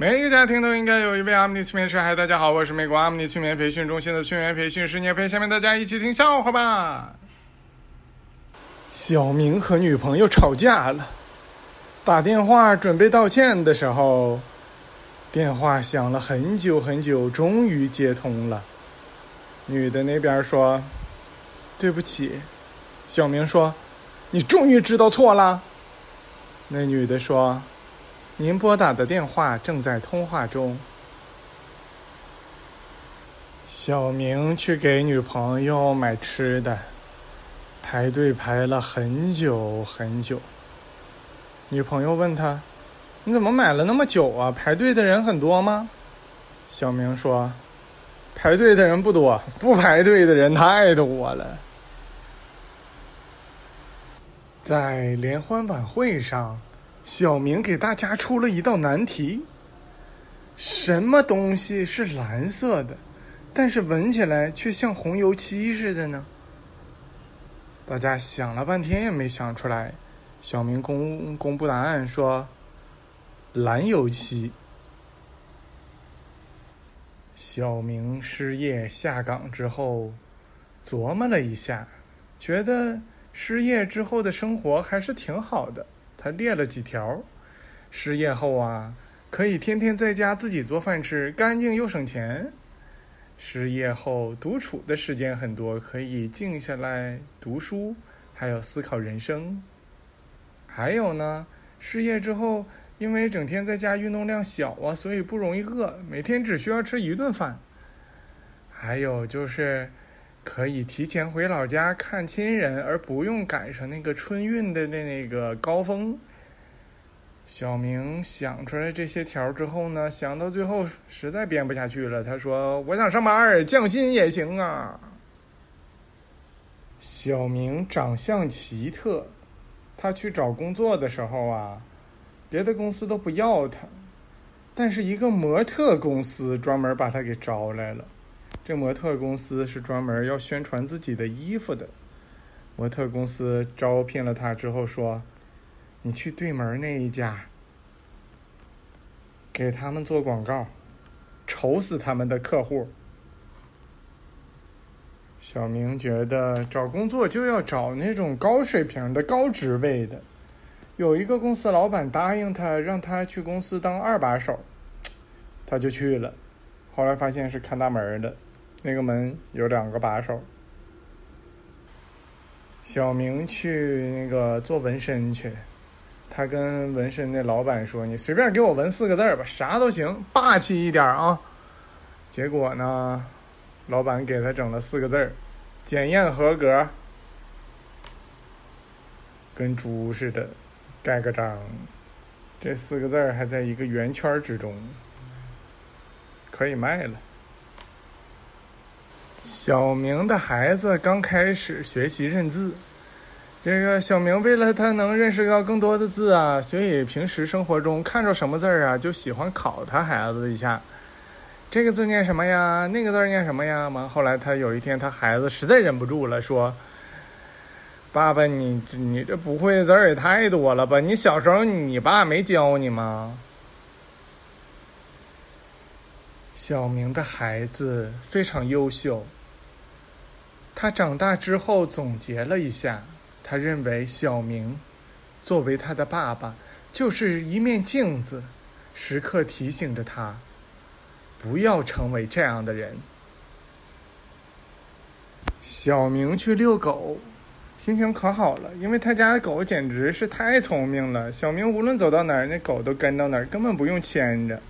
每一个家庭都应该有一位阿姆尼催眠师。嗨，大家好，我是美国阿姆尼催眠培训中心的催眠培训师聂飞。下面大家一起听笑话吧。小明和女朋友吵架了，打电话准备道歉的时候，电话响了很久很久，终于接通了。女的那边说：“对不起。”小明说：“你终于知道错了。”那女的说。您拨打的电话正在通话中。小明去给女朋友买吃的，排队排了很久很久。女朋友问他：“你怎么买了那么久啊？排队的人很多吗？”小明说：“排队的人不多，不排队的人太多了。”在联欢晚会上。小明给大家出了一道难题：什么东西是蓝色的，但是闻起来却像红油漆似的呢？大家想了半天也没想出来。小明公公布答案说：“蓝油漆。”小明失业下岗之后，琢磨了一下，觉得失业之后的生活还是挺好的。列了几条：失业后啊，可以天天在家自己做饭吃，干净又省钱；失业后独处的时间很多，可以静下来读书，还有思考人生。还有呢，失业之后，因为整天在家运动量小啊，所以不容易饿，每天只需要吃一顿饭。还有就是。可以提前回老家看亲人，而不用赶上那个春运的那那个高峰。小明想出来这些条之后呢，想到最后实在编不下去了，他说：“我想上班，降薪也行啊。”小明长相奇特，他去找工作的时候啊，别的公司都不要他，但是一个模特公司专门把他给招来了。这模特公司是专门要宣传自己的衣服的。模特公司招聘了他之后说：“你去对门那一家，给他们做广告，愁死他们的客户。”小明觉得找工作就要找那种高水平的、高职位的。有一个公司老板答应他，让他去公司当二把手，他就去了。后来发现是看大门的。那个门有两个把手。小明去那个做纹身去，他跟纹身的老板说：“你随便给我纹四个字吧，啥都行，霸气一点啊。”结果呢，老板给他整了四个字检验合格”，跟猪似的，盖个章。这四个字还在一个圆圈之中，可以卖了。小明的孩子刚开始学习认字，这个小明为了他能认识到更多的字啊，所以平时生活中看着什么字儿啊，就喜欢考他孩子一下。这个字念什么呀？那个字念什么呀？完，后来他有一天，他孩子实在忍不住了，说：“爸爸，你你这不会的字儿也太多了吧？你小时候你爸没教你吗？”小明的孩子非常优秀。他长大之后总结了一下，他认为小明作为他的爸爸，就是一面镜子，时刻提醒着他不要成为这样的人。小明去遛狗，心情可好了，因为他家的狗简直是太聪明了。小明无论走到哪儿，那狗都跟到哪儿，根本不用牵着。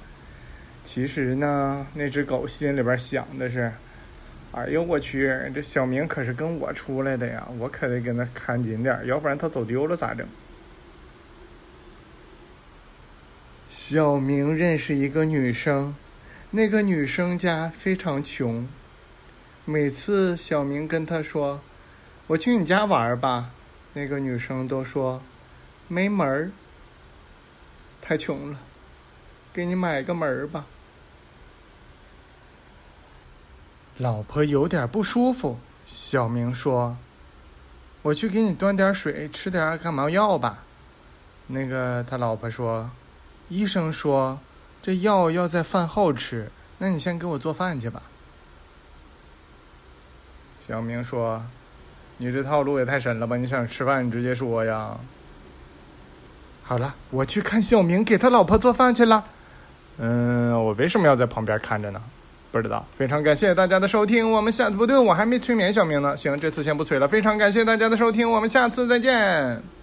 其实呢，那只狗心里边想的是：“哎呦我去，这小明可是跟我出来的呀，我可得跟他看紧点要不然他走丢了咋整？”小明认识一个女生，那个女生家非常穷。每次小明跟她说：“我去你家玩吧。”那个女生都说：“没门儿，太穷了，给你买个门儿吧。”老婆有点不舒服，小明说：“我去给你端点水，吃点感冒药吧。”那个他老婆说：“医生说这药要在饭后吃，那你先给我做饭去吧。”小明说：“你这套路也太深了吧！你想吃饭，你直接说呀。”好了，我去看小明给他老婆做饭去了。嗯，我为什么要在旁边看着呢？不知道。非常感谢大家的收听，我们下不对，我还没催眠小明呢。行，这次先不催了。非常感谢大家的收听，我们下次再见。